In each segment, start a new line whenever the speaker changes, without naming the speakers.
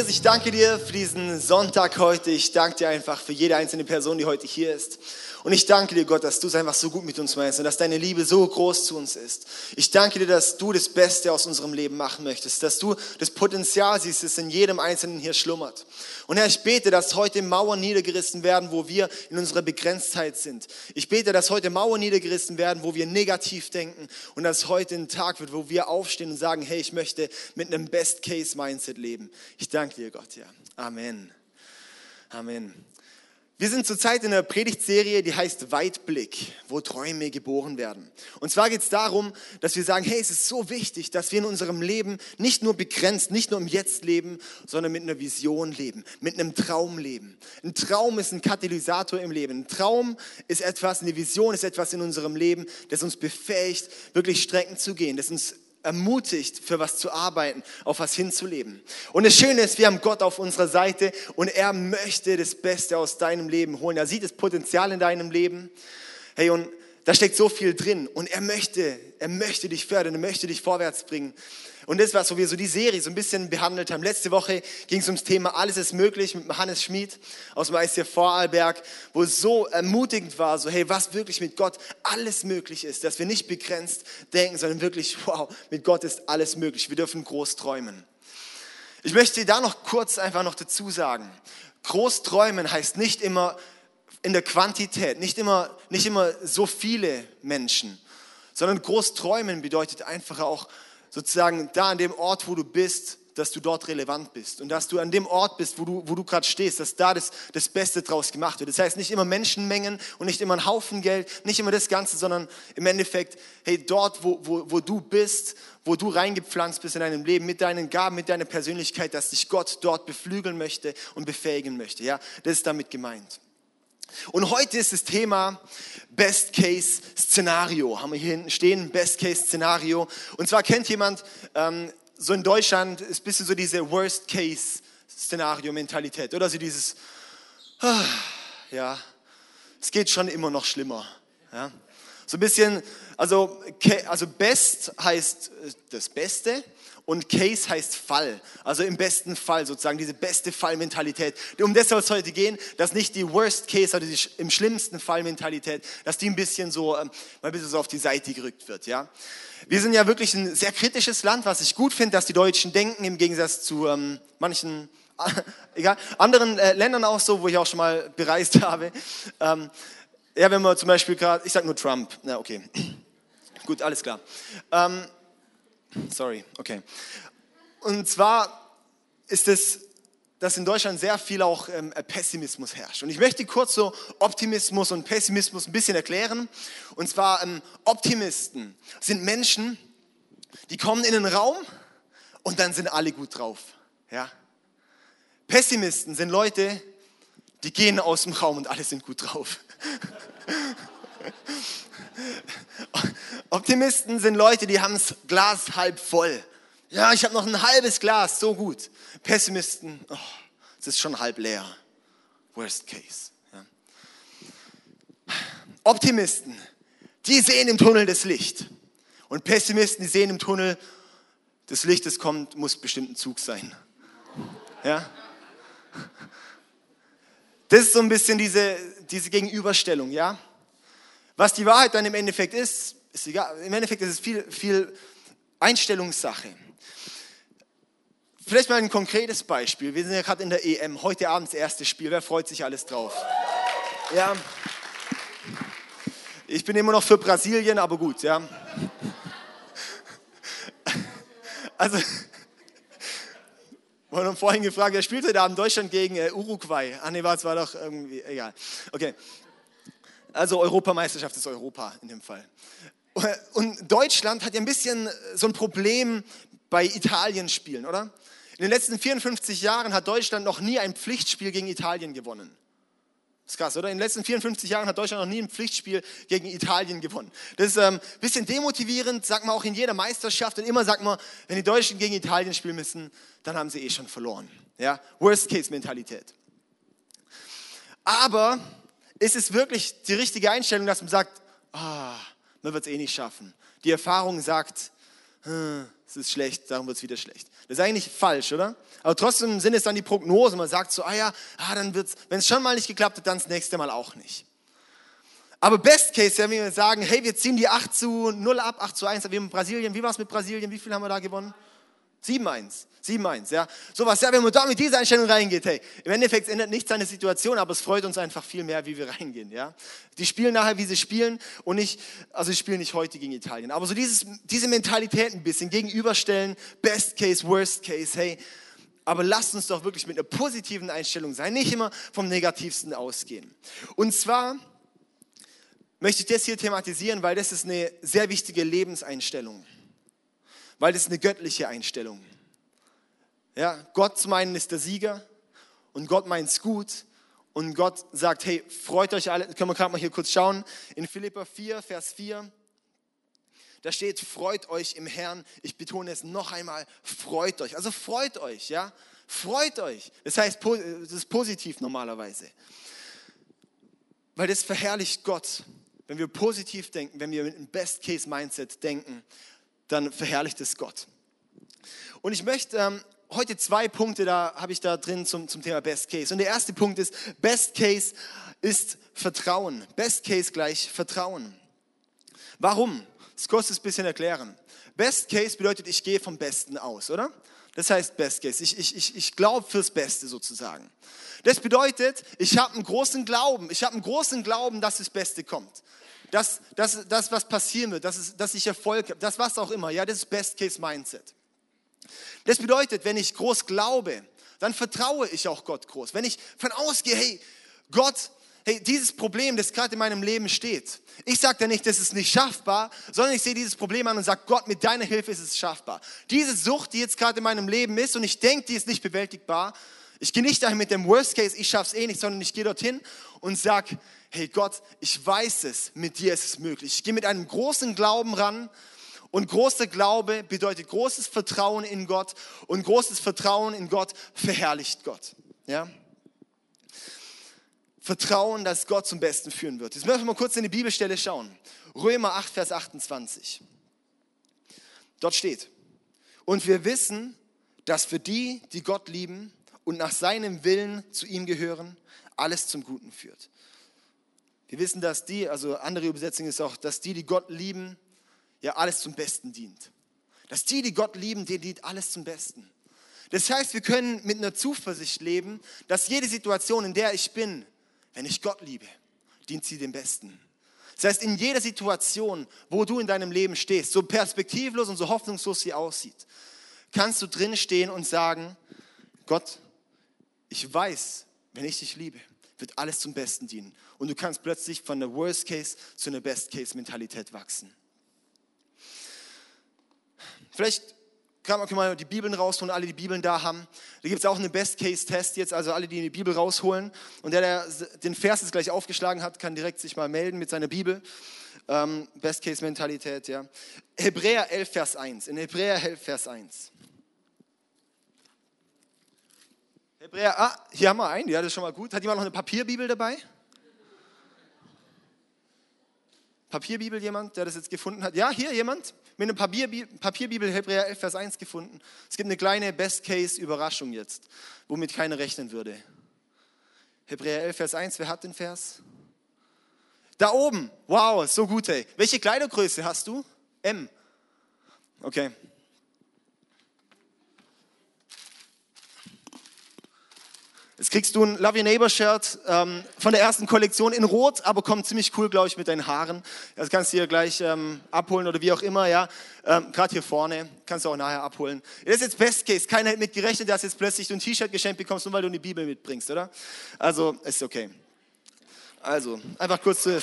Jesus, ich danke dir für diesen Sonntag heute. Ich danke dir einfach für jede einzelne Person, die heute hier ist. Und ich danke dir, Gott, dass du es einfach so gut mit uns meinst und dass deine Liebe so groß zu uns ist. Ich danke dir, dass du das Beste aus unserem Leben machen möchtest, dass du das Potenzial siehst, das in jedem Einzelnen hier schlummert. Und Herr, ich bete, dass heute Mauern niedergerissen werden, wo wir in unserer Begrenztheit sind. Ich bete, dass heute Mauern niedergerissen werden, wo wir negativ denken und dass heute ein Tag wird, wo wir aufstehen und sagen, hey, ich möchte mit einem Best-Case-Mindset leben. Ich danke dir, Gott, ja. Amen. Amen. Wir sind zurzeit in einer Predigtserie, die heißt Weitblick, wo Träume geboren werden. Und zwar geht es darum, dass wir sagen, hey, es ist so wichtig, dass wir in unserem Leben nicht nur begrenzt, nicht nur im Jetzt leben, sondern mit einer Vision leben, mit einem Traum leben. Ein Traum ist ein Katalysator im Leben. Ein Traum ist etwas, eine Vision ist etwas in unserem Leben, das uns befähigt, wirklich Strecken zu gehen, das uns ermutigt, für was zu arbeiten, auf was hinzuleben. Und das Schöne ist, wir haben Gott auf unserer Seite und er möchte das Beste aus deinem Leben holen. Er sieht das Potenzial in deinem Leben. Hey, und da steckt so viel drin und er möchte, er möchte dich fördern, er möchte dich vorwärts bringen. Und das war so, wie wir so die Serie so ein bisschen behandelt haben. Letzte Woche ging es ums Thema Alles ist möglich mit Hannes Schmid aus dem ICF Vorarlberg, wo es so ermutigend war, so hey, was wirklich mit Gott alles möglich ist, dass wir nicht begrenzt denken, sondern wirklich, wow, mit Gott ist alles möglich. Wir dürfen groß träumen. Ich möchte da noch kurz einfach noch dazu sagen. Groß träumen heißt nicht immer in der Quantität, nicht immer, nicht immer so viele Menschen, sondern groß träumen bedeutet einfach auch sozusagen da an dem Ort, wo du bist, dass du dort relevant bist und dass du an dem Ort bist, wo du, wo du gerade stehst, dass da das, das Beste draus gemacht wird. Das heißt nicht immer Menschenmengen und nicht immer ein Haufen Geld, nicht immer das Ganze, sondern im Endeffekt, hey, dort, wo, wo, wo du bist, wo du reingepflanzt bist in deinem Leben, mit deinen Gaben, mit deiner Persönlichkeit, dass dich Gott dort beflügeln möchte und befähigen möchte. Ja, das ist damit gemeint. Und heute ist das Thema Best Case Szenario. Haben wir hier hinten stehen, Best Case Szenario. Und zwar kennt jemand, ähm, so in Deutschland ist ein bisschen so diese Worst Case Szenario Mentalität. Oder so dieses, ah, ja, es geht schon immer noch schlimmer. Ja. So ein bisschen, also, also Best heißt äh, das Beste und Case heißt Fall. Also im besten Fall sozusagen, diese beste Fallmentalität. Um das soll es heute gehen, dass nicht die Worst Case, also die im schlimmsten Fallmentalität, dass die ein bisschen so, ähm, mal ein bisschen so auf die Seite gerückt wird. Ja? Wir sind ja wirklich ein sehr kritisches Land, was ich gut finde, dass die Deutschen denken, im Gegensatz zu ähm, manchen egal, anderen äh, Ländern auch so, wo ich auch schon mal bereist habe. Ähm, ja, wenn man zum Beispiel gerade, ich sag nur Trump, na okay, gut, alles klar. Ähm, Sorry, okay. Und zwar ist es, dass in Deutschland sehr viel auch ähm, Pessimismus herrscht. Und ich möchte kurz so Optimismus und Pessimismus ein bisschen erklären. Und zwar ähm, Optimisten sind Menschen, die kommen in den Raum und dann sind alle gut drauf. Ja? Pessimisten sind Leute, die gehen aus dem Raum und alle sind gut drauf. Optimisten sind Leute, die haben das Glas halb voll. Ja, ich habe noch ein halbes Glas, so gut. Pessimisten, oh, es ist schon halb leer. Worst case. Ja. Optimisten, die sehen im Tunnel das Licht. Und Pessimisten, die sehen im Tunnel, das Licht, das kommt, muss bestimmt ein Zug sein. Ja? Das ist so ein bisschen diese, diese Gegenüberstellung, ja? Was die Wahrheit dann im Endeffekt ist, ist egal. Im Endeffekt ist es viel, viel Einstellungssache. Vielleicht mal ein konkretes Beispiel. Wir sind ja gerade in der EM. Heute Abend das erste Spiel. Wer freut sich alles drauf? Ja. Ich bin immer noch für Brasilien, aber gut, ja. Also, wir haben vorhin gefragt, wer spielt heute Abend Deutschland gegen äh, Uruguay? Ah, nee, es war doch irgendwie, egal. Okay. Also Europameisterschaft ist Europa in dem Fall. Und Deutschland hat ja ein bisschen so ein Problem bei Italien-Spielen, oder? In den letzten 54 Jahren hat Deutschland noch nie ein Pflichtspiel gegen Italien gewonnen. Das ist krass, oder? In den letzten 54 Jahren hat Deutschland noch nie ein Pflichtspiel gegen Italien gewonnen. Das ist ein ähm, bisschen demotivierend, sagt man auch in jeder Meisterschaft. Und immer sagt man, wenn die Deutschen gegen Italien spielen müssen, dann haben sie eh schon verloren. Ja? Worst-Case-Mentalität. Aber ist es wirklich die richtige Einstellung, dass man sagt, ah, man wird es eh nicht schaffen. Die Erfahrung sagt, hm, es ist schlecht, darum wird es wieder schlecht. Das ist eigentlich falsch, oder? Aber trotzdem sind es dann die Prognosen. Man sagt so, ah ja, ah, dann wird's, wenn es schon mal nicht geklappt hat, dann das nächste Mal auch nicht. Aber Best Case, wenn wir sagen, hey, wir ziehen die 8 zu 0 ab, 8 zu 1, wie in Brasilien, wie war es mit Brasilien, wie viel haben wir da gewonnen? 7-1. 7-1, ja. Sowas, ja, wenn man da mit dieser Einstellung reingeht, hey, im Endeffekt ändert nichts der Situation, aber es freut uns einfach viel mehr, wie wir reingehen, ja. Die spielen nachher, wie sie spielen und nicht, also sie spielen nicht heute gegen Italien, aber so dieses, diese Mentalität ein bisschen gegenüberstellen, Best Case, Worst Case, hey, aber lasst uns doch wirklich mit einer positiven Einstellung sein, nicht immer vom Negativsten ausgehen. Und zwar möchte ich das hier thematisieren, weil das ist eine sehr wichtige Lebenseinstellung weil das ist eine göttliche Einstellung. Ja, Gott zu meinen ist der Sieger und Gott meint es gut und Gott sagt, hey, freut euch alle, können wir gerade mal hier kurz schauen, in Philippa 4, Vers 4, da steht, freut euch im Herrn. Ich betone es noch einmal, freut euch. Also freut euch, ja. Freut euch. Das heißt, das ist positiv normalerweise. Weil das verherrlicht Gott. Wenn wir positiv denken, wenn wir mit einem Best-Case-Mindset denken, dann verherrlicht es Gott. Und ich möchte ähm, heute zwei Punkte, da habe ich da drin zum, zum Thema Best Case. Und der erste Punkt ist, Best Case ist Vertrauen. Best Case gleich Vertrauen. Warum? Das kostet ein bisschen erklären. Best Case bedeutet, ich gehe vom Besten aus, oder? Das heißt Best Case. Ich, ich, ich, ich glaube fürs Beste sozusagen. Das bedeutet, ich habe einen großen Glauben. Ich habe einen großen Glauben, dass das Beste kommt das, das, das was passieren wird, dass, es, dass ich Erfolg habe, das was auch immer. Ja, das ist Best-Case-Mindset. Das bedeutet, wenn ich groß glaube, dann vertraue ich auch Gott groß. Wenn ich von ausgehe, hey, Gott, hey, dieses Problem, das gerade in meinem Leben steht, ich sage da nicht, das ist nicht schaffbar, sondern ich sehe dieses Problem an und sage, Gott, mit deiner Hilfe ist es schaffbar. Diese Sucht, die jetzt gerade in meinem Leben ist und ich denke, die ist nicht bewältigbar, ich gehe nicht dahin mit dem Worst Case, ich schaffe es eh nicht, sondern ich gehe dorthin und sage, hey Gott, ich weiß es, mit dir ist es möglich. Ich gehe mit einem großen Glauben ran und großer Glaube bedeutet großes Vertrauen in Gott und großes Vertrauen in Gott verherrlicht Gott. Ja? Vertrauen, dass Gott zum Besten führen wird. Jetzt müssen wir mal kurz in die Bibelstelle schauen. Römer 8, Vers 28. Dort steht, und wir wissen, dass für die, die Gott lieben und nach seinem Willen zu ihm gehören, alles zum Guten führt. Wir wissen, dass die, also andere Übersetzung ist auch, dass die, die Gott lieben, ja alles zum Besten dient. Dass die, die Gott lieben, denen dient alles zum Besten. Das heißt, wir können mit einer Zuversicht leben, dass jede Situation, in der ich bin, wenn ich Gott liebe, dient sie dem Besten. Das heißt, in jeder Situation, wo du in deinem Leben stehst, so perspektivlos und so hoffnungslos sie aussieht, kannst du drin stehen und sagen, Gott, ich weiß, wenn ich dich liebe, wird alles zum Besten dienen. Und du kannst plötzlich von der Worst Case zu einer Best Case Mentalität wachsen. Vielleicht kann man mal die Bibeln rausholen, alle die Bibeln da haben. Da gibt es auch einen Best Case Test jetzt, also alle, die die Bibel rausholen. Und der, der den Vers jetzt gleich aufgeschlagen hat, kann direkt sich mal melden mit seiner Bibel. Ähm, Best Case Mentalität, ja. Hebräer 11, Vers 1. In Hebräer 11, Vers 1. Hebräer, ah, hier haben wir einen, ja, das ist schon mal gut. Hat jemand noch eine Papierbibel dabei? Papierbibel jemand, der das jetzt gefunden hat? Ja, hier jemand mit einer Papierbibel Hebräer 11, Vers 1 gefunden. Es gibt eine kleine Best-Case-Überraschung jetzt, womit keiner rechnen würde. Hebräer 11, Vers 1, wer hat den Vers? Da oben, wow, so gut, ey. Welche Kleidergröße hast du? M. Okay. Jetzt kriegst du ein Love Your Neighbor Shirt ähm, von der ersten Kollektion in Rot, aber kommt ziemlich cool, glaube ich, mit deinen Haaren. Das kannst du hier gleich ähm, abholen oder wie auch immer, ja. Ähm, Gerade hier vorne, kannst du auch nachher abholen. Das ist jetzt Best Case. Keiner hätte mit gerechnet, dass jetzt plötzlich du ein T-Shirt geschenkt bekommst, nur weil du eine Bibel mitbringst, oder? Also, ist okay. Also, einfach kurz zu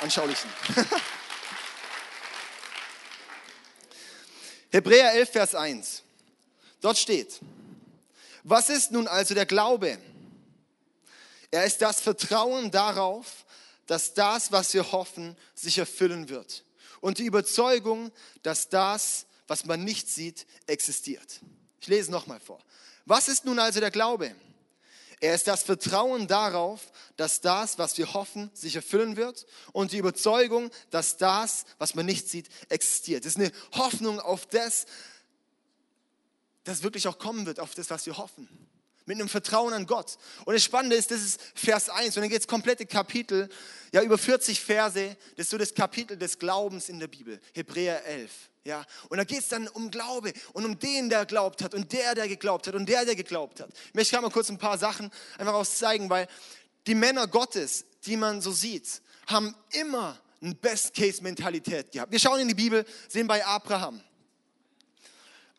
anschaulichen. Hebräer 11, Vers 1. Dort steht, was ist nun also der Glaube? Er ist das Vertrauen darauf, dass das, was wir hoffen, sich erfüllen wird. Und die Überzeugung, dass das, was man nicht sieht, existiert. Ich lese nochmal vor. Was ist nun also der Glaube? Er ist das Vertrauen darauf, dass das, was wir hoffen, sich erfüllen wird und die Überzeugung, dass das, was man nicht sieht, existiert. Es ist eine Hoffnung auf das, das wirklich auch kommen wird auf das, was wir hoffen. Mit einem Vertrauen an Gott. Und das Spannende ist, das ist Vers 1 und dann geht es komplette Kapitel, ja über 40 Verse, das ist so das Kapitel des Glaubens in der Bibel, Hebräer 11. Ja, und da geht es dann um Glaube und um den, der glaubt hat und der, der geglaubt hat und der, der geglaubt hat. Ich möchte gerade mal kurz ein paar Sachen einfach auszeigen, weil die Männer Gottes, die man so sieht, haben immer eine Best-Case-Mentalität gehabt. Wir schauen in die Bibel, sehen bei Abraham.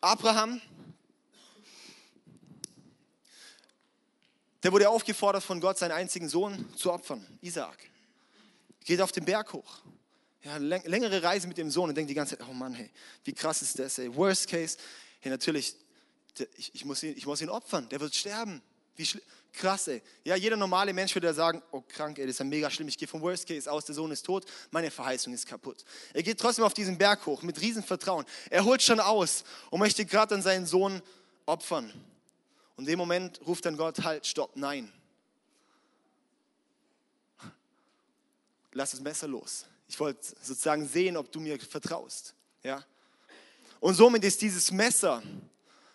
Abraham, der wurde aufgefordert von Gott, seinen einzigen Sohn zu opfern, Isaak. Geht auf den Berg hoch. Ja, längere Reise mit dem Sohn und denkt die ganze Zeit, oh Mann, hey, wie krass ist das, ey. Worst case, hey, natürlich, ich, ich, muss ihn, ich muss ihn opfern, der wird sterben. Wie krass, ey. Ja, jeder normale Mensch würde sagen, oh krank, ey, das ist ja mega schlimm, ich gehe vom Worst Case aus, der Sohn ist tot, meine Verheißung ist kaputt. Er geht trotzdem auf diesen Berg hoch mit Riesenvertrauen. Er holt schon aus und möchte gerade an seinen Sohn opfern. Und in dem Moment ruft dann Gott, halt, stopp, nein. Lass das Messer los. Ich wollte sozusagen sehen, ob du mir vertraust. Ja? Und somit ist dieses Messer,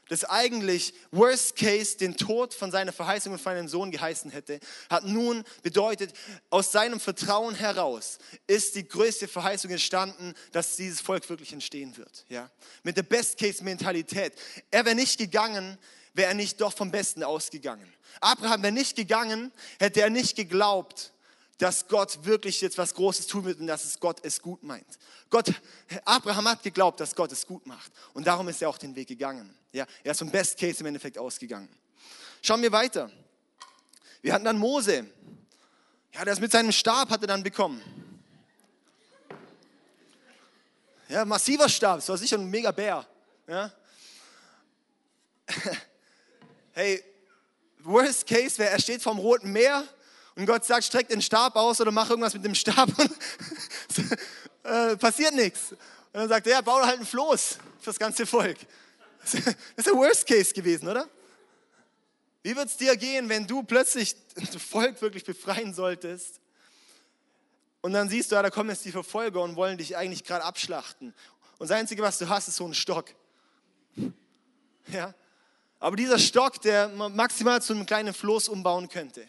das eigentlich worst case den Tod von seiner Verheißung und von seinem Sohn geheißen hätte, hat nun bedeutet, aus seinem Vertrauen heraus ist die größte Verheißung entstanden, dass dieses Volk wirklich entstehen wird. Ja? Mit der Best Case Mentalität. Er wäre nicht gegangen, wäre er nicht doch vom Besten ausgegangen. Abraham wäre nicht gegangen, hätte er nicht geglaubt, dass Gott wirklich jetzt was Großes tun wird und dass es Gott es gut meint. Gott, Abraham hat geglaubt, dass Gott es gut macht. Und darum ist er auch den Weg gegangen. Ja, er ist vom Best Case im Endeffekt ausgegangen. Schauen wir weiter. Wir hatten dann Mose. Ja, ist mit seinem Stab hat er dann bekommen. Ja, massiver Stab, das war sicher ein mega Bär. Ja. Hey, worst case wäre, er steht vom Roten Meer und Gott sagt, streck den Stab aus oder mach irgendwas mit dem Stab äh, passiert nichts. Und dann sagt er, ja, bau halt einen Floß für das ganze Volk. Das ist der Worst Case gewesen, oder? Wie wird es dir gehen, wenn du plötzlich das Volk wirklich befreien solltest und dann siehst du, ja, da kommen jetzt die Verfolger und wollen dich eigentlich gerade abschlachten. Und das Einzige, was du hast, ist so ein Stock. Ja? Aber dieser Stock, der maximal zu einem kleinen Floß umbauen könnte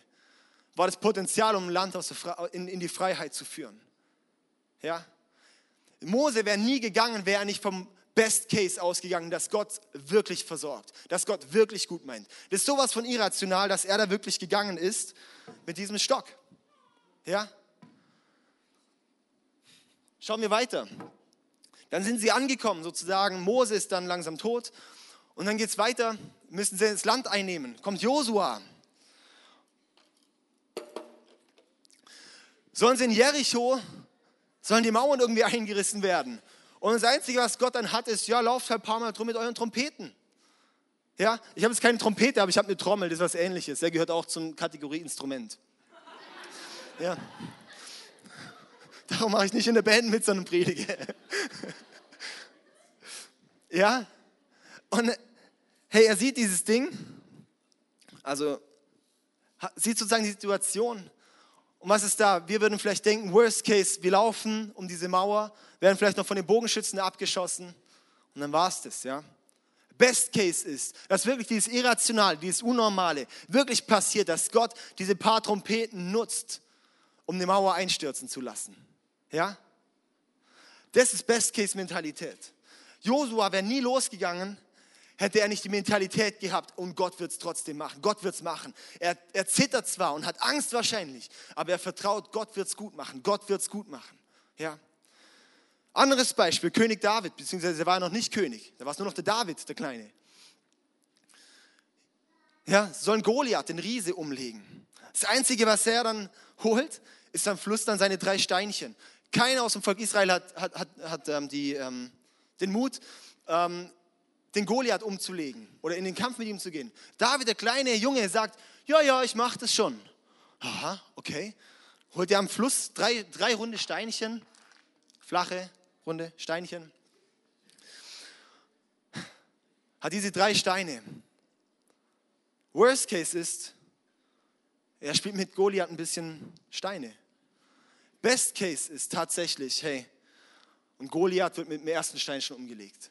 war das Potenzial, um ein Land in die Freiheit zu führen. Ja? Mose wäre nie gegangen, wäre er nicht vom Best Case ausgegangen, dass Gott wirklich versorgt, dass Gott wirklich gut meint. Das ist sowas von irrational, dass er da wirklich gegangen ist mit diesem Stock. Ja? Schauen wir weiter. Dann sind sie angekommen, sozusagen. Mose ist dann langsam tot. Und dann geht es weiter, müssen sie ins Land einnehmen. Kommt Josua. sollen sie in Jericho, sollen die Mauern irgendwie eingerissen werden. Und das Einzige, was Gott dann hat, ist, ja, lauft halt ein paar Mal drum mit euren Trompeten. Ja, ich habe jetzt keine Trompete, aber ich habe eine Trommel, das ist was ähnliches. Der gehört auch zum Kategorieinstrument. Ja. Darum mache ich nicht in der Band mit, sondern predige. Ja. Und hey, er sieht dieses Ding, also sieht sozusagen die Situation und was ist da? Wir würden vielleicht denken, worst case, wir laufen um diese Mauer, werden vielleicht noch von den Bogenschützen abgeschossen und dann war es das, ja. Best case ist, dass wirklich dieses Irrationale, dieses Unnormale wirklich passiert, dass Gott diese paar Trompeten nutzt, um die Mauer einstürzen zu lassen. Ja? Das ist Best Case Mentalität. Josua wäre nie losgegangen, hätte er nicht die Mentalität gehabt, und Gott wird es trotzdem machen, Gott wird es machen. Er, er zittert zwar und hat Angst wahrscheinlich, aber er vertraut, Gott wird es gut machen, Gott wird es gut machen. Ja. Anderes Beispiel, König David, beziehungsweise er war noch nicht König, da war es nur noch der David, der Kleine. Ja, sollen Goliath, den Riese, umlegen. Das Einzige, was er dann holt, ist am Fluss dann seine drei Steinchen. Keiner aus dem Volk Israel hat, hat, hat, hat ähm, die, ähm, den Mut, ähm, den Goliath umzulegen oder in den Kampf mit ihm zu gehen. David, der kleine Junge, sagt, ja, ja, ich mache das schon. Aha, okay. Holt er am Fluss drei, drei runde Steinchen, flache, runde Steinchen. Hat diese drei Steine. Worst case ist, er spielt mit Goliath ein bisschen Steine. Best case ist tatsächlich, hey, und Goliath wird mit dem ersten Stein schon umgelegt.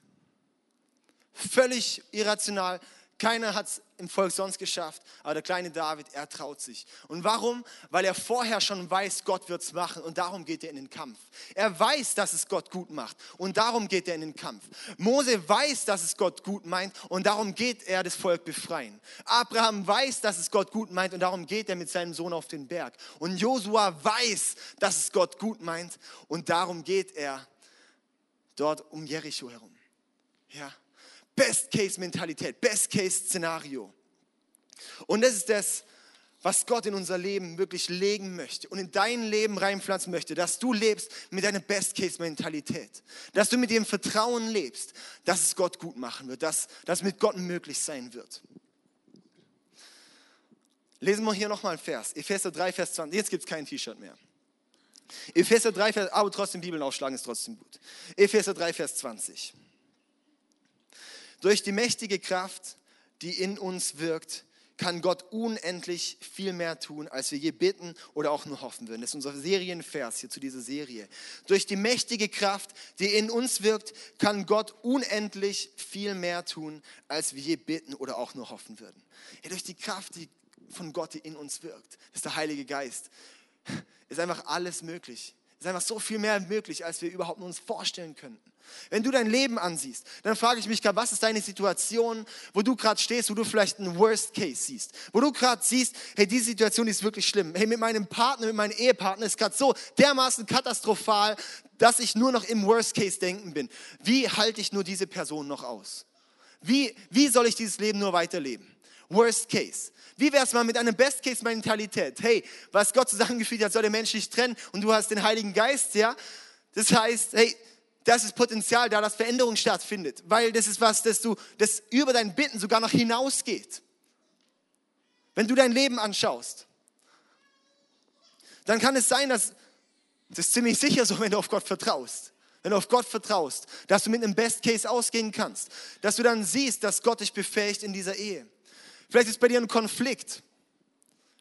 Völlig irrational. Keiner hat es im Volk sonst geschafft, aber der kleine David, er traut sich. Und warum? Weil er vorher schon weiß, Gott wird es machen und darum geht er in den Kampf. Er weiß, dass es Gott gut macht und darum geht er in den Kampf. Mose weiß, dass es Gott gut meint und darum geht er das Volk befreien. Abraham weiß, dass es Gott gut meint und darum geht er mit seinem Sohn auf den Berg. Und Josua weiß, dass es Gott gut meint und darum geht er dort um Jericho herum. Ja. Best-Case-Mentalität, Best-Case-Szenario. Und das ist das, was Gott in unser Leben wirklich legen möchte und in dein Leben reinpflanzen möchte, dass du lebst mit deiner Best-Case-Mentalität, dass du mit dem Vertrauen lebst, dass es Gott gut machen wird, dass das mit Gott möglich sein wird. Lesen wir hier nochmal einen Vers, Epheser 3, Vers 20. Jetzt gibt es kein T-Shirt mehr. Epheser 3, Vers, aber trotzdem Bibeln aufschlagen ist trotzdem gut. Epheser 3, Vers 20. Durch die mächtige Kraft, die in uns wirkt, kann Gott unendlich viel mehr tun, als wir je bitten oder auch nur hoffen würden. Das ist unser Serienvers hier zu dieser Serie. Durch die mächtige Kraft, die in uns wirkt, kann Gott unendlich viel mehr tun, als wir je bitten oder auch nur hoffen würden. Ja, durch die Kraft, die von Gott, die in uns wirkt, ist der Heilige Geist, ist einfach alles möglich ist einfach so viel mehr möglich, als wir überhaupt nur uns vorstellen könnten. Wenn du dein Leben ansiehst, dann frage ich mich gerade, was ist deine Situation, wo du gerade stehst, wo du vielleicht einen Worst Case siehst, wo du gerade siehst, hey, diese Situation ist wirklich schlimm. Hey, mit meinem Partner, mit meinem Ehepartner ist gerade so dermaßen katastrophal, dass ich nur noch im Worst Case denken bin. Wie halte ich nur diese Person noch aus? Wie, wie soll ich dieses Leben nur weiterleben? Worst Case. Wie wäre es mal mit einer Best-Case-Mentalität? Hey, was Gott zusammengefügt hat, soll der Mensch nicht trennen und du hast den Heiligen Geist, ja? Das heißt, hey, das ist Potenzial da, dass Veränderung stattfindet, weil das ist was, das du, das über dein Bitten sogar noch hinausgeht. Wenn du dein Leben anschaust, dann kann es sein, dass, das ist ziemlich sicher so, wenn du auf Gott vertraust. Wenn du auf Gott vertraust, dass du mit einem Best Case ausgehen kannst, dass du dann siehst, dass Gott dich befähigt in dieser Ehe. Vielleicht ist bei dir ein Konflikt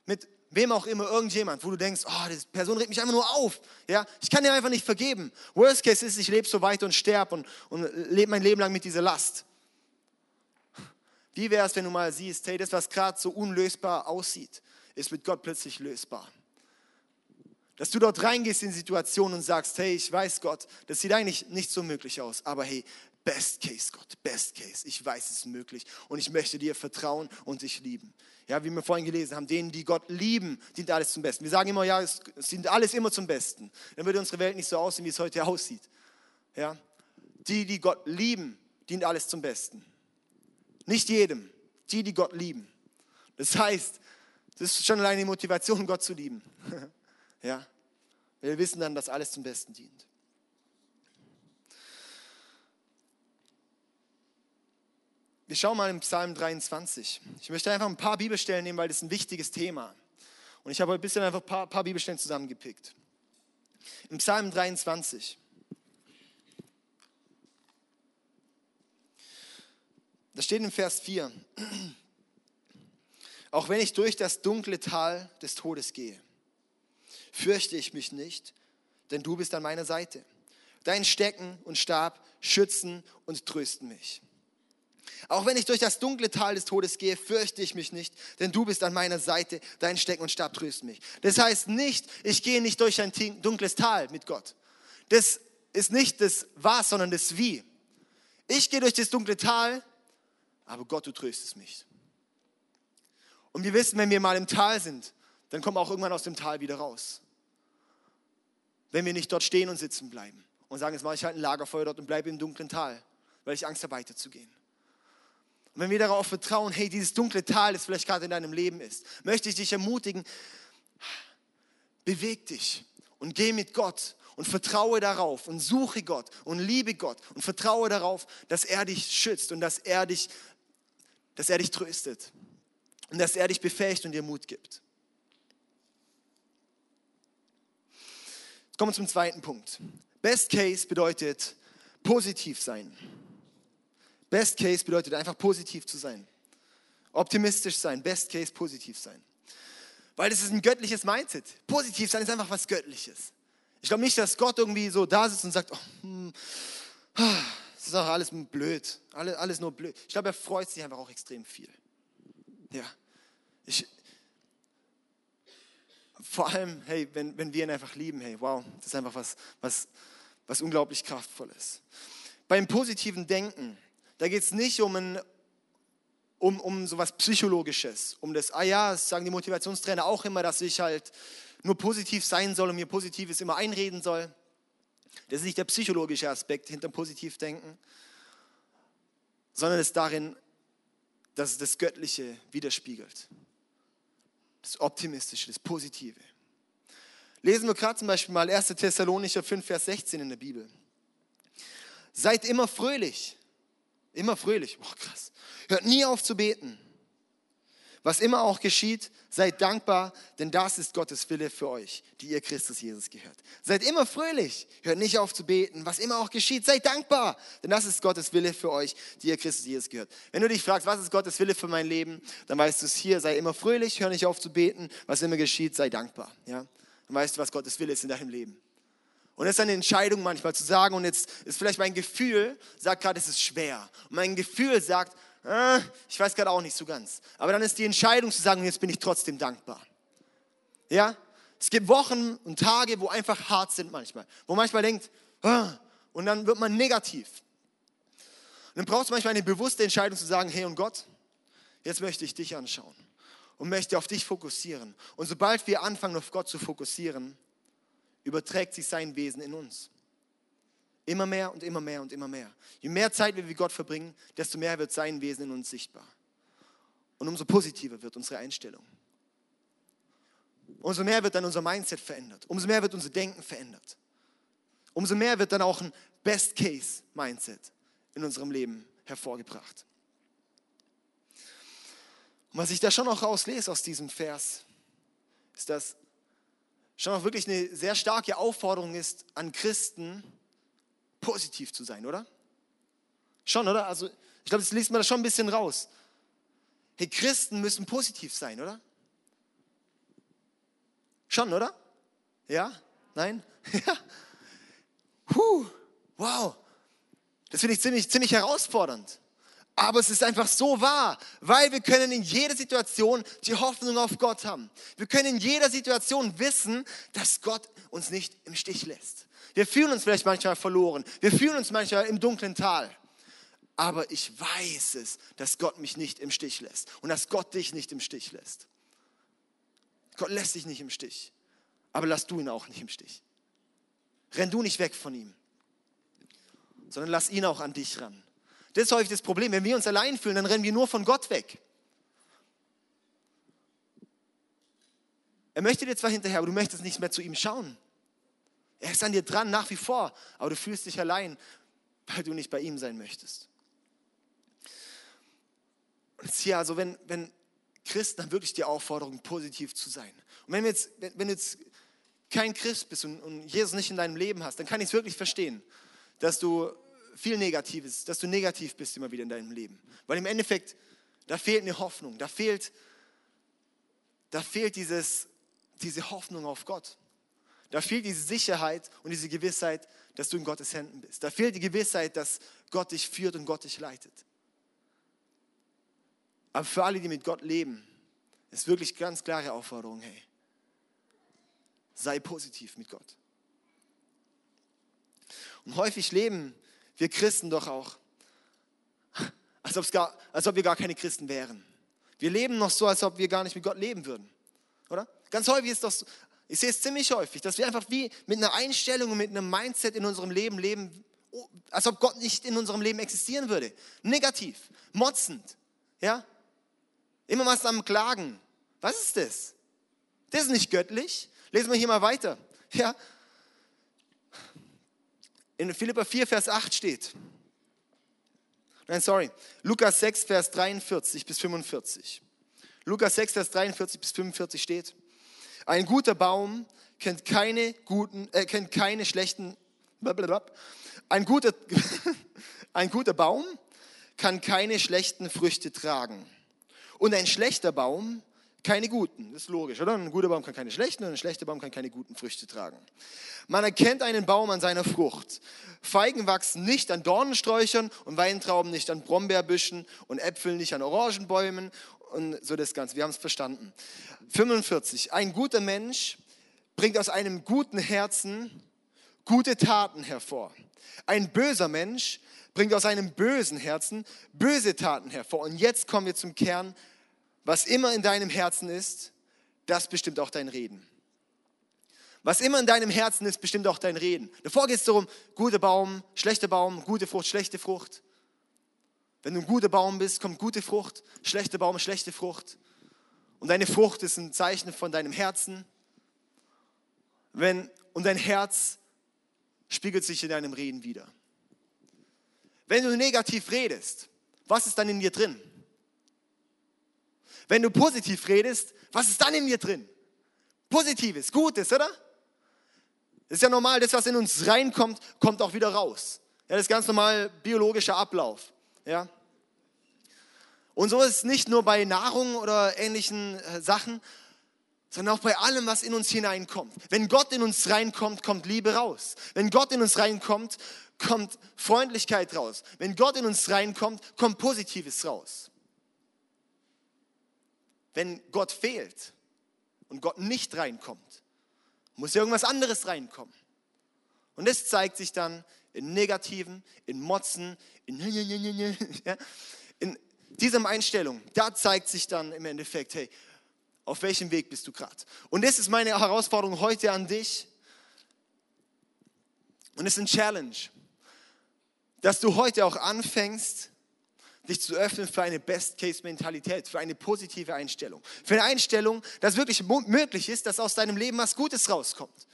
mit wem auch immer, irgendjemand, wo du denkst, oh, die Person regt mich einfach nur auf. Ja, ich kann dir einfach nicht vergeben. Worst case ist, ich lebe so weit und sterbe und, und lebe mein Leben lang mit dieser Last. Wie wäre es, wenn du mal siehst, hey, das, was gerade so unlösbar aussieht, ist mit Gott plötzlich lösbar. Dass du dort reingehst in Situationen und sagst, hey, ich weiß Gott, das sieht eigentlich nicht so möglich aus, aber hey, Best Case, Gott, Best Case. Ich weiß, es ist möglich und ich möchte dir vertrauen und dich lieben. Ja, wie wir vorhin gelesen haben, denen, die Gott lieben, dient alles zum Besten. Wir sagen immer, ja, es dient alles immer zum Besten. Dann würde unsere Welt nicht so aussehen, wie es heute aussieht. Ja, die, die Gott lieben, dient alles zum Besten. Nicht jedem, die, die Gott lieben. Das heißt, das ist schon alleine die Motivation, Gott zu lieben. ja, wir wissen dann, dass alles zum Besten dient. Wir schauen mal im Psalm 23. Ich möchte einfach ein paar Bibelstellen nehmen, weil das ist ein wichtiges Thema. Und ich habe heute ein bisschen einfach ein paar, paar Bibelstellen zusammengepickt. Im Psalm 23. Da steht im Vers 4. Auch wenn ich durch das dunkle Tal des Todes gehe, fürchte ich mich nicht, denn du bist an meiner Seite. Dein Stecken und Stab schützen und trösten mich. Auch wenn ich durch das dunkle Tal des Todes gehe, fürchte ich mich nicht, denn du bist an meiner Seite, dein Stecken und Stab trösten mich. Das heißt nicht, ich gehe nicht durch ein dunkles Tal mit Gott. Das ist nicht das Was, sondern das Wie. Ich gehe durch das dunkle Tal, aber Gott, du tröstest mich. Und wir wissen, wenn wir mal im Tal sind, dann kommen wir auch irgendwann aus dem Tal wieder raus. Wenn wir nicht dort stehen und sitzen bleiben und sagen, jetzt mache ich halt ein Lagerfeuer dort und bleibe im dunklen Tal, weil ich Angst habe, weiterzugehen. Wenn wir darauf vertrauen, hey, dieses dunkle Tal, das vielleicht gerade in deinem Leben ist, möchte ich dich ermutigen, beweg dich und geh mit Gott und vertraue darauf und suche Gott und liebe Gott und vertraue darauf, dass er dich schützt und dass er dich, dass er dich tröstet und dass er dich befähigt und dir Mut gibt. Jetzt kommen wir zum zweiten Punkt. Best Case bedeutet positiv sein. Best Case bedeutet einfach positiv zu sein. Optimistisch sein, Best Case positiv sein. Weil das ist ein göttliches Mindset. Positiv sein ist einfach was Göttliches. Ich glaube nicht, dass Gott irgendwie so da sitzt und sagt, oh, hm, ah, ist auch alles blöd, alles, alles nur blöd. Ich glaube, er freut sich einfach auch extrem viel. Ja, ich, vor allem, hey, wenn, wenn wir ihn einfach lieben, hey, wow, das ist einfach was, was, was unglaublich kraftvolles. Beim positiven Denken, da geht es nicht um ein um, um so was Psychologisches, um das, ah ja, das sagen die Motivationstrainer auch immer, dass ich halt nur positiv sein soll und mir Positives immer einreden soll. Das ist nicht der psychologische Aspekt hinter Positivdenken, sondern es darin, dass es das Göttliche widerspiegelt. Das Optimistische, das Positive. Lesen wir gerade zum Beispiel mal 1. Thessalonicher 5, Vers 16 in der Bibel. Seid immer fröhlich. Immer fröhlich. Oh, krass. Hört nie auf zu beten. Was immer auch geschieht, seid dankbar, denn das ist Gottes Wille für euch, die ihr Christus Jesus gehört. Seid immer fröhlich, hört nicht auf zu beten. Was immer auch geschieht, seid dankbar, denn das ist Gottes Wille für euch, die ihr Christus Jesus gehört. Wenn du dich fragst, was ist Gottes Wille für mein Leben, dann weißt du es hier, sei immer fröhlich, hör nicht auf zu beten. Was immer geschieht, sei dankbar. Ja? Dann weißt du, was Gottes Wille ist in deinem Leben. Und es ist eine Entscheidung manchmal zu sagen, und jetzt ist vielleicht mein Gefühl, sagt gerade, es ist schwer. Und mein Gefühl sagt, äh, ich weiß gerade auch nicht so ganz. Aber dann ist die Entscheidung zu sagen, jetzt bin ich trotzdem dankbar. Ja? Es gibt Wochen und Tage, wo einfach hart sind manchmal. Wo manchmal denkt, äh, und dann wird man negativ. Und dann braucht es manchmal eine bewusste Entscheidung zu sagen, hey und Gott, jetzt möchte ich dich anschauen und möchte auf dich fokussieren. Und sobald wir anfangen, auf Gott zu fokussieren, überträgt sich sein Wesen in uns. Immer mehr und immer mehr und immer mehr. Je mehr Zeit wir mit Gott verbringen, desto mehr wird sein Wesen in uns sichtbar. Und umso positiver wird unsere Einstellung. Umso mehr wird dann unser Mindset verändert. Umso mehr wird unser Denken verändert. Umso mehr wird dann auch ein Best-Case-Mindset in unserem Leben hervorgebracht. Und was ich da schon auch rauslese aus diesem Vers, ist, dass schon auch wirklich eine sehr starke Aufforderung ist an Christen, positiv zu sein, oder? Schon, oder? Also ich glaube, das liest man da schon ein bisschen raus. Hey, Christen müssen positiv sein, oder? Schon, oder? Ja? Nein? Ja? Puh, wow. Das finde ich ziemlich, ziemlich herausfordernd. Aber es ist einfach so wahr, weil wir können in jeder Situation die Hoffnung auf Gott haben. Wir können in jeder Situation wissen, dass Gott uns nicht im Stich lässt. Wir fühlen uns vielleicht manchmal verloren. Wir fühlen uns manchmal im dunklen Tal. Aber ich weiß es, dass Gott mich nicht im Stich lässt und dass Gott dich nicht im Stich lässt. Gott lässt dich nicht im Stich, aber lass du ihn auch nicht im Stich. Renn du nicht weg von ihm, sondern lass ihn auch an dich ran. Das ist häufig das Problem. Wenn wir uns allein fühlen, dann rennen wir nur von Gott weg. Er möchte dir zwar hinterher, aber du möchtest nicht mehr zu ihm schauen. Er ist an dir dran nach wie vor, aber du fühlst dich allein, weil du nicht bei ihm sein möchtest. Und jetzt hier, also wenn, wenn Christen haben wirklich die Aufforderung, positiv zu sein. Und wenn, jetzt, wenn, wenn du jetzt kein Christ bist und, und Jesus nicht in deinem Leben hast, dann kann ich es wirklich verstehen, dass du viel Negatives, dass du negativ bist immer wieder in deinem Leben. Weil im Endeffekt, da fehlt eine Hoffnung, da fehlt, da fehlt dieses, diese Hoffnung auf Gott. Da fehlt diese Sicherheit und diese Gewissheit, dass du in Gottes Händen bist. Da fehlt die Gewissheit, dass Gott dich führt und Gott dich leitet. Aber für alle, die mit Gott leben, ist wirklich ganz klare Aufforderung, hey, sei positiv mit Gott. Und häufig leben wir Christen doch auch, als, gar, als ob wir gar keine Christen wären. Wir leben noch so, als ob wir gar nicht mit Gott leben würden. Oder? Ganz häufig ist das, ich sehe es ziemlich häufig, dass wir einfach wie mit einer Einstellung und mit einem Mindset in unserem Leben leben, als ob Gott nicht in unserem Leben existieren würde. Negativ, motzend, ja? Immer was am Klagen. Was ist das? Das ist nicht göttlich. Lesen wir hier mal weiter. Ja, in Philippa 4, Vers 8 steht. Nein, sorry. Lukas 6, Vers 43 bis 45. Lukas 6, Vers 43 bis 45 steht. Ein guter Baum kennt keine guten, äh, kennt keine schlechten, blablabla. ein guter, ein guter Baum kann keine schlechten Früchte tragen. Und ein schlechter Baum keine guten. Das ist logisch, oder? Ein guter Baum kann keine schlechten und ein schlechter Baum kann keine guten Früchte tragen. Man erkennt einen Baum an seiner Frucht. Feigen wachsen nicht an Dornensträuchern und Weintrauben nicht an Brombeerbüschen und Äpfel nicht an Orangenbäumen und so das Ganze. Wir haben es verstanden. 45. Ein guter Mensch bringt aus einem guten Herzen gute Taten hervor. Ein böser Mensch bringt aus einem bösen Herzen böse Taten hervor. Und jetzt kommen wir zum Kern was immer in deinem Herzen ist, das bestimmt auch dein Reden. Was immer in deinem Herzen ist, bestimmt auch dein Reden. Davor geht es darum, guter Baum, schlechter Baum, gute Frucht, schlechte Frucht. Wenn du ein guter Baum bist, kommt gute Frucht, schlechter Baum, schlechte Frucht. Und deine Frucht ist ein Zeichen von deinem Herzen. Wenn, und dein Herz spiegelt sich in deinem Reden wieder. Wenn du negativ redest, was ist dann in dir drin? Wenn du positiv redest, was ist dann in dir drin? Positives, Gutes, oder? Das ist ja normal, das, was in uns reinkommt, kommt auch wieder raus. Ja, das ist ganz normal biologischer Ablauf. Ja? Und so ist es nicht nur bei Nahrung oder ähnlichen äh, Sachen, sondern auch bei allem, was in uns hineinkommt. Wenn Gott in uns reinkommt, kommt Liebe raus. Wenn Gott in uns reinkommt, kommt Freundlichkeit raus. Wenn Gott in uns reinkommt, kommt Positives raus wenn Gott fehlt und Gott nicht reinkommt, muss irgendwas anderes reinkommen. Und das zeigt sich dann in Negativen, in Motzen, in, in dieser Einstellung. Da zeigt sich dann im Endeffekt, hey, auf welchem Weg bist du gerade? Und das ist meine Herausforderung heute an dich. Und es ist ein Challenge, dass du heute auch anfängst, dich zu öffnen für eine Best-Case-Mentalität, für eine positive Einstellung. Für eine Einstellung, dass wirklich möglich ist, dass aus deinem Leben was Gutes rauskommt.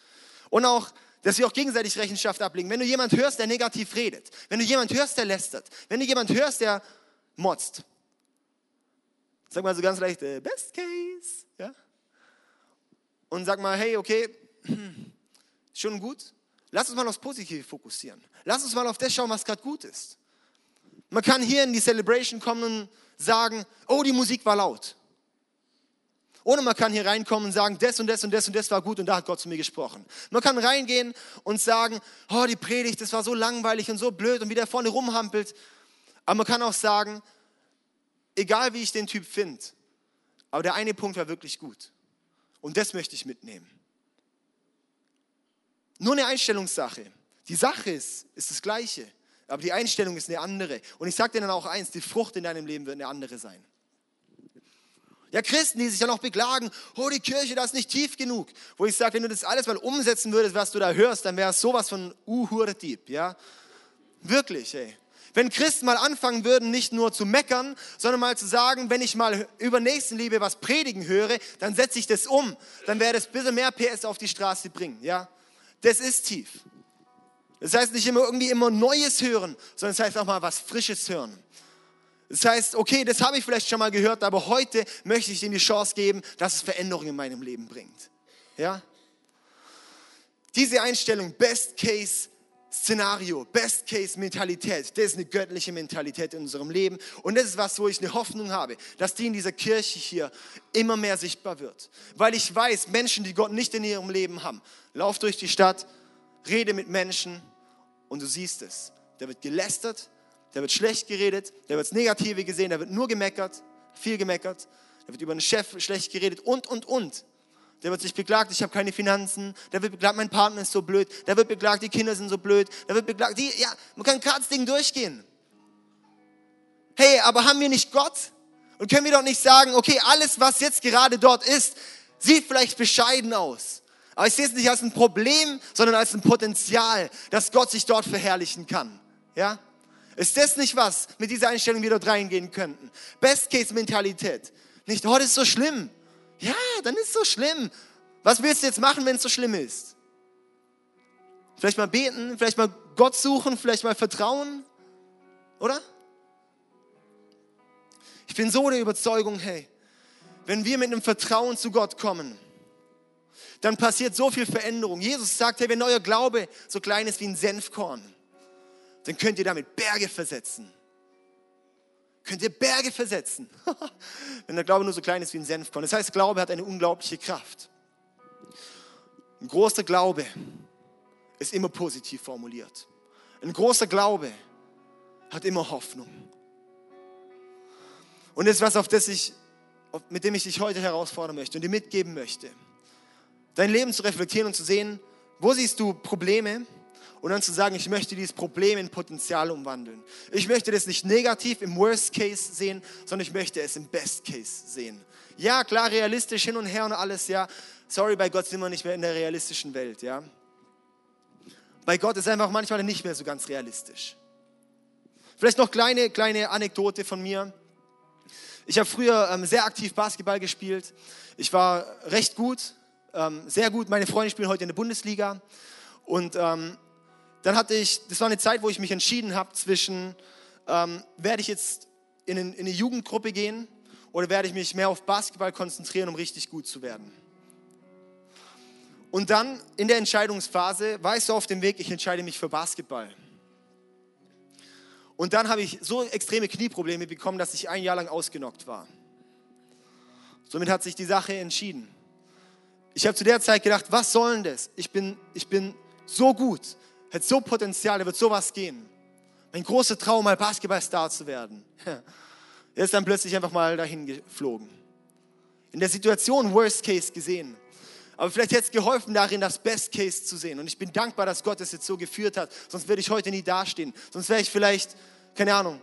Und auch, dass wir auch gegenseitig Rechenschaft ablegen. Wenn du jemand hörst, der negativ redet, wenn du jemand hörst, der lästert, wenn du jemand hörst, der motzt, sag mal so ganz leicht, äh, Best Case, ja? Und sag mal, hey, okay, schon gut, lass uns mal aufs Positive fokussieren. Lass uns mal auf das schauen, was gerade gut ist. Man kann hier in die Celebration kommen und sagen, oh, die Musik war laut. Oder man kann hier reinkommen und sagen, das und das und das und das war gut und da hat Gott zu mir gesprochen. Man kann reingehen und sagen, oh, die Predigt, das war so langweilig und so blöd und wie der vorne rumhampelt. Aber man kann auch sagen, egal wie ich den Typ finde, aber der eine Punkt war wirklich gut. Und das möchte ich mitnehmen. Nur eine Einstellungssache. Die Sache ist, ist das Gleiche. Aber die Einstellung ist eine andere. Und ich sage dir dann auch eins, die Frucht in deinem Leben wird eine andere sein. Ja, Christen, die sich dann auch beklagen, oh, die Kirche, das ist nicht tief genug. Wo ich sage, wenn du das alles mal umsetzen würdest, was du da hörst, dann wäre es sowas von Uhurtib, ja. Wirklich, ey. Wenn Christen mal anfangen würden, nicht nur zu meckern, sondern mal zu sagen, wenn ich mal über Nächstenliebe was predigen höre, dann setze ich das um. Dann wäre das ein bisschen mehr PS auf die Straße bringen, ja. Das ist tief. Das heißt nicht immer irgendwie immer Neues hören, sondern es das heißt auch mal was Frisches hören. Das heißt, okay, das habe ich vielleicht schon mal gehört, aber heute möchte ich Ihnen die Chance geben, dass es Veränderungen in meinem Leben bringt. Ja? Diese Einstellung, Best Case Szenario, Best Case Mentalität, das ist eine göttliche Mentalität in unserem Leben und das ist was, wo ich eine Hoffnung habe, dass die in dieser Kirche hier immer mehr sichtbar wird. Weil ich weiß, Menschen, die Gott nicht in ihrem Leben haben, lauf durch die Stadt, rede mit Menschen, und du siehst es. Da wird gelästert, da wird schlecht geredet, da wird das Negative gesehen, da wird nur gemeckert, viel gemeckert, da wird über einen Chef schlecht geredet und, und, und. Der wird sich beklagt, ich habe keine Finanzen. Der wird beklagt, mein Partner ist so blöd. Der wird beklagt, die Kinder sind so blöd. Der wird beklagt, die, ja, man kann gerade das Ding durchgehen. Hey, aber haben wir nicht Gott? Und können wir doch nicht sagen, okay, alles, was jetzt gerade dort ist, sieht vielleicht bescheiden aus. Aber ich sehe es nicht als ein Problem, sondern als ein Potenzial, dass Gott sich dort verherrlichen kann. Ja? Ist das nicht was, mit dieser Einstellung wir dort reingehen könnten? Best-Case-Mentalität. Nicht, oh, das ist so schlimm. Ja, dann ist es so schlimm. Was willst du jetzt machen, wenn es so schlimm ist? Vielleicht mal beten, vielleicht mal Gott suchen, vielleicht mal vertrauen, oder? Ich bin so der Überzeugung, hey, wenn wir mit einem Vertrauen zu Gott kommen, dann passiert so viel Veränderung. Jesus sagt, hey, wenn euer Glaube so klein ist wie ein Senfkorn, dann könnt ihr damit Berge versetzen. könnt ihr Berge versetzen. Wenn der Glaube nur so klein ist wie ein Senfkorn. Das heißt, Glaube hat eine unglaubliche Kraft. Ein großer Glaube ist immer positiv formuliert. Ein großer Glaube hat immer Hoffnung. Und das ist was, auf das ich, mit dem ich dich heute herausfordern möchte und dir mitgeben möchte. Dein Leben zu reflektieren und zu sehen, wo siehst du Probleme und dann zu sagen, ich möchte dieses Problem in Potenzial umwandeln. Ich möchte das nicht negativ im Worst Case sehen, sondern ich möchte es im Best Case sehen. Ja, klar, realistisch hin und her und alles, ja. Sorry, bei Gott sind wir nicht mehr in der realistischen Welt, ja. Bei Gott ist einfach manchmal nicht mehr so ganz realistisch. Vielleicht noch kleine, kleine Anekdote von mir. Ich habe früher ähm, sehr aktiv Basketball gespielt. Ich war recht gut, ähm, sehr gut. Meine Freunde spielen heute in der Bundesliga. Und ähm, dann hatte ich, das war eine Zeit, wo ich mich entschieden habe zwischen, ähm, werde ich jetzt in, in eine Jugendgruppe gehen oder werde ich mich mehr auf Basketball konzentrieren, um richtig gut zu werden. Und dann in der Entscheidungsphase war ich so auf dem Weg, ich entscheide mich für Basketball. Und dann habe ich so extreme Knieprobleme bekommen, dass ich ein Jahr lang ausgenockt war. Somit hat sich die Sache entschieden. Ich habe zu der Zeit gedacht, was soll denn das? Ich bin, ich bin so gut hat so Potenzial, da wird sowas gehen. Mein großer Traum, mal Basketballstar zu werden. Er ist dann plötzlich einfach mal dahin geflogen. In der Situation Worst Case gesehen. Aber vielleicht hätte es geholfen darin, das Best Case zu sehen. Und ich bin dankbar, dass Gott es jetzt so geführt hat. Sonst würde ich heute nie dastehen. Sonst wäre ich vielleicht, keine Ahnung,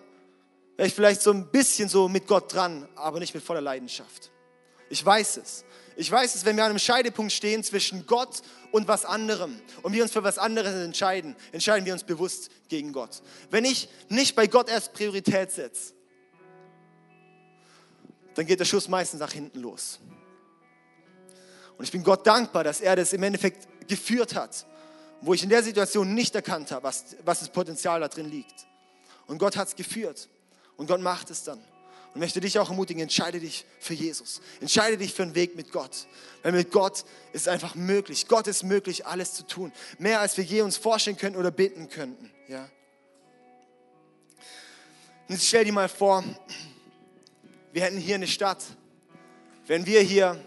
wäre ich vielleicht so ein bisschen so mit Gott dran, aber nicht mit voller Leidenschaft. Ich weiß es. Ich weiß es, wenn wir an einem Scheidepunkt stehen zwischen Gott und was anderem und wir uns für was anderes entscheiden, entscheiden wir uns bewusst gegen Gott. Wenn ich nicht bei Gott erst Priorität setze, dann geht der Schuss meistens nach hinten los. Und ich bin Gott dankbar, dass er das im Endeffekt geführt hat, wo ich in der Situation nicht erkannt habe, was, was das Potenzial da drin liegt. Und Gott hat es geführt. Und Gott macht es dann. Und möchte dich auch ermutigen, entscheide dich für Jesus. Entscheide dich für einen Weg mit Gott. Weil mit Gott ist einfach möglich. Gott ist möglich, alles zu tun. Mehr als wir je uns vorstellen könnten oder beten könnten. Ja? Und jetzt stell dir mal vor, wir hätten hier eine Stadt. Wenn wir hier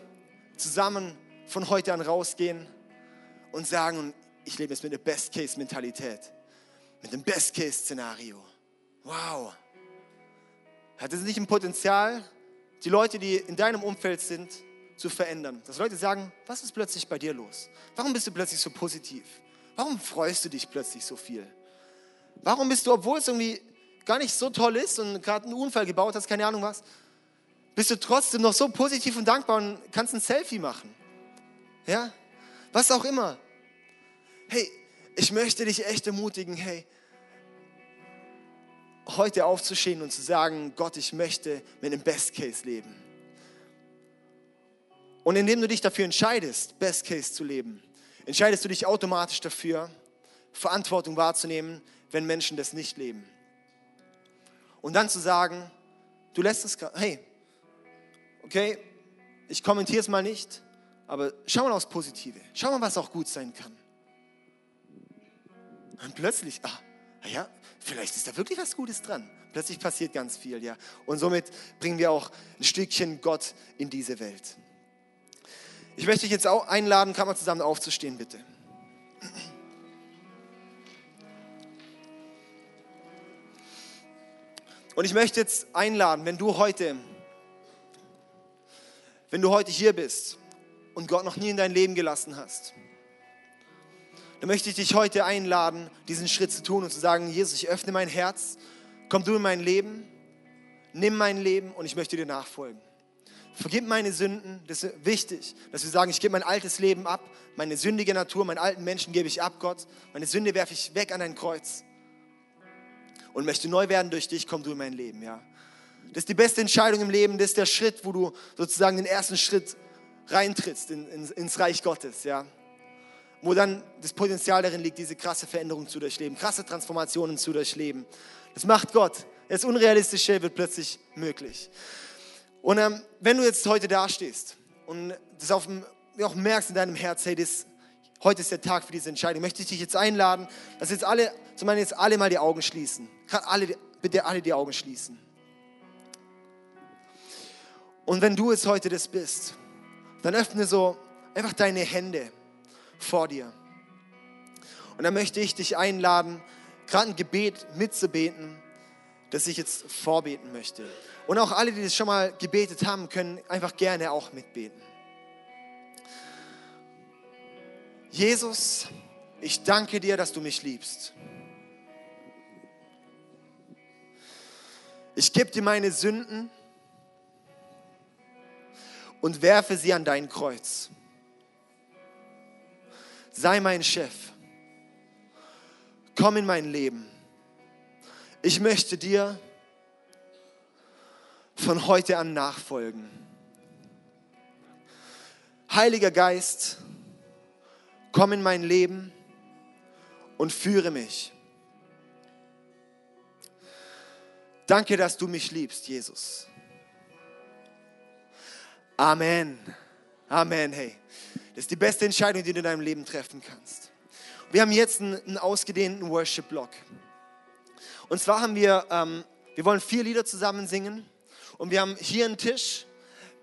zusammen von heute an rausgehen und sagen, ich lebe jetzt mit einer Best-Case-Mentalität, mit einem Best-Case-Szenario. Wow hat es nicht ein Potenzial, die Leute, die in deinem Umfeld sind, zu verändern? Dass Leute sagen, was ist plötzlich bei dir los? Warum bist du plötzlich so positiv? Warum freust du dich plötzlich so viel? Warum bist du, obwohl es irgendwie gar nicht so toll ist und gerade einen Unfall gebaut hast, keine Ahnung was, bist du trotzdem noch so positiv und dankbar und kannst ein Selfie machen? Ja? Was auch immer. Hey, ich möchte dich echt ermutigen, hey, heute aufzustehen und zu sagen, Gott, ich möchte mit einem Best Case leben. Und indem du dich dafür entscheidest, Best Case zu leben, entscheidest du dich automatisch dafür, Verantwortung wahrzunehmen, wenn Menschen das nicht leben. Und dann zu sagen, du lässt es, hey, okay, ich kommentiere es mal nicht, aber schau mal aufs Positive. Schau mal, was auch gut sein kann. Und plötzlich, ah, ja, vielleicht ist da wirklich was Gutes dran. Plötzlich passiert ganz viel, ja. Und somit bringen wir auch ein Stückchen Gott in diese Welt. Ich möchte dich jetzt auch einladen, kann man zusammen aufzustehen, bitte. Und ich möchte jetzt einladen, wenn du heute, wenn du heute hier bist und Gott noch nie in dein Leben gelassen hast, dann möchte ich dich heute einladen, diesen Schritt zu tun und zu sagen, Jesus, ich öffne mein Herz, komm du in mein Leben, nimm mein Leben und ich möchte dir nachfolgen. Vergib meine Sünden, das ist wichtig, dass wir sagen, ich gebe mein altes Leben ab, meine sündige Natur, meinen alten Menschen gebe ich ab, Gott, meine Sünde werfe ich weg an dein Kreuz. Und möchte neu werden durch dich, komm du in mein Leben, ja. Das ist die beste Entscheidung im Leben, das ist der Schritt, wo du sozusagen den ersten Schritt reintrittst in, in, ins Reich Gottes, ja wo dann das Potenzial darin liegt, diese krasse Veränderung zu durchleben, krasse Transformationen zu durchleben. Das macht Gott. Das Unrealistische wird plötzlich möglich. Und ähm, wenn du jetzt heute dastehst und das auf dem, auch merkst in deinem Herz, hey, das, heute ist der Tag für diese Entscheidung, möchte ich dich jetzt einladen, dass jetzt alle, zum einen jetzt alle mal die Augen schließen. Alle, bitte alle die Augen schließen. Und wenn du es heute das bist, dann öffne so einfach deine Hände vor dir. Und dann möchte ich dich einladen, gerade ein Gebet mitzubeten, das ich jetzt vorbeten möchte. Und auch alle, die das schon mal gebetet haben, können einfach gerne auch mitbeten. Jesus, ich danke dir, dass du mich liebst. Ich gebe dir meine Sünden und werfe sie an dein Kreuz. Sei mein Chef. Komm in mein Leben. Ich möchte dir von heute an nachfolgen. Heiliger Geist, komm in mein Leben und führe mich. Danke, dass du mich liebst, Jesus. Amen. Amen, hey. Das ist die beste Entscheidung, die du in deinem Leben treffen kannst. Wir haben jetzt einen, ausgedehnten Worship-Block. Und zwar haben wir, ähm, wir wollen vier Lieder zusammen singen. Und wir haben hier einen Tisch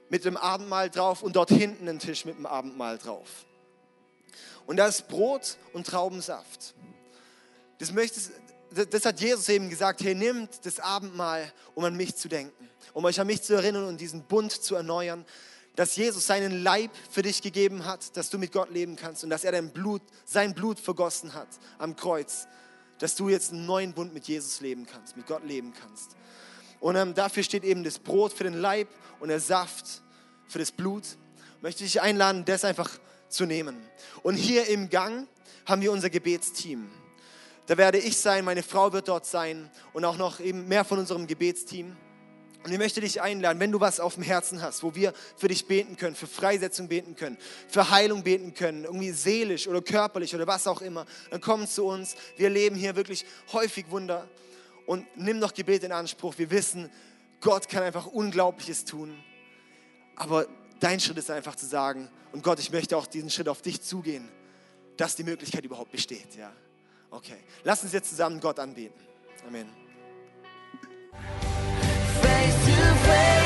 mit dem Abendmahl drauf und dort hinten einen Tisch mit dem Abendmahl drauf. Und da ist Brot und Traubensaft. Das, möchtest, das hat Jesus eben gesagt, hey, nimmt das Abendmahl, um an mich zu denken, um euch an mich zu erinnern und diesen Bund zu erneuern, dass Jesus seinen Leib für dich gegeben hat, dass du mit Gott leben kannst und dass er dein Blut, sein Blut vergossen hat am Kreuz, dass du jetzt einen neuen Bund mit Jesus leben kannst, mit Gott leben kannst. Und ähm, dafür steht eben das Brot für den Leib und der Saft für das Blut. Ich möchte dich einladen, das einfach zu nehmen. Und hier im Gang haben wir unser Gebetsteam. Da werde ich sein, meine Frau wird dort sein und auch noch eben mehr von unserem Gebetsteam. Und ich möchte dich einladen, wenn du was auf dem Herzen hast, wo wir für dich beten können, für Freisetzung beten können, für Heilung beten können, irgendwie seelisch oder körperlich oder was auch immer, dann komm zu uns. Wir leben hier wirklich häufig Wunder und nimm doch Gebet in Anspruch. Wir wissen, Gott kann einfach Unglaubliches tun. Aber dein Schritt ist einfach zu sagen, und Gott, ich möchte auch diesen Schritt auf dich zugehen, dass die Möglichkeit überhaupt besteht. Ja, okay. Lass uns jetzt zusammen Gott anbeten. Amen. place to play.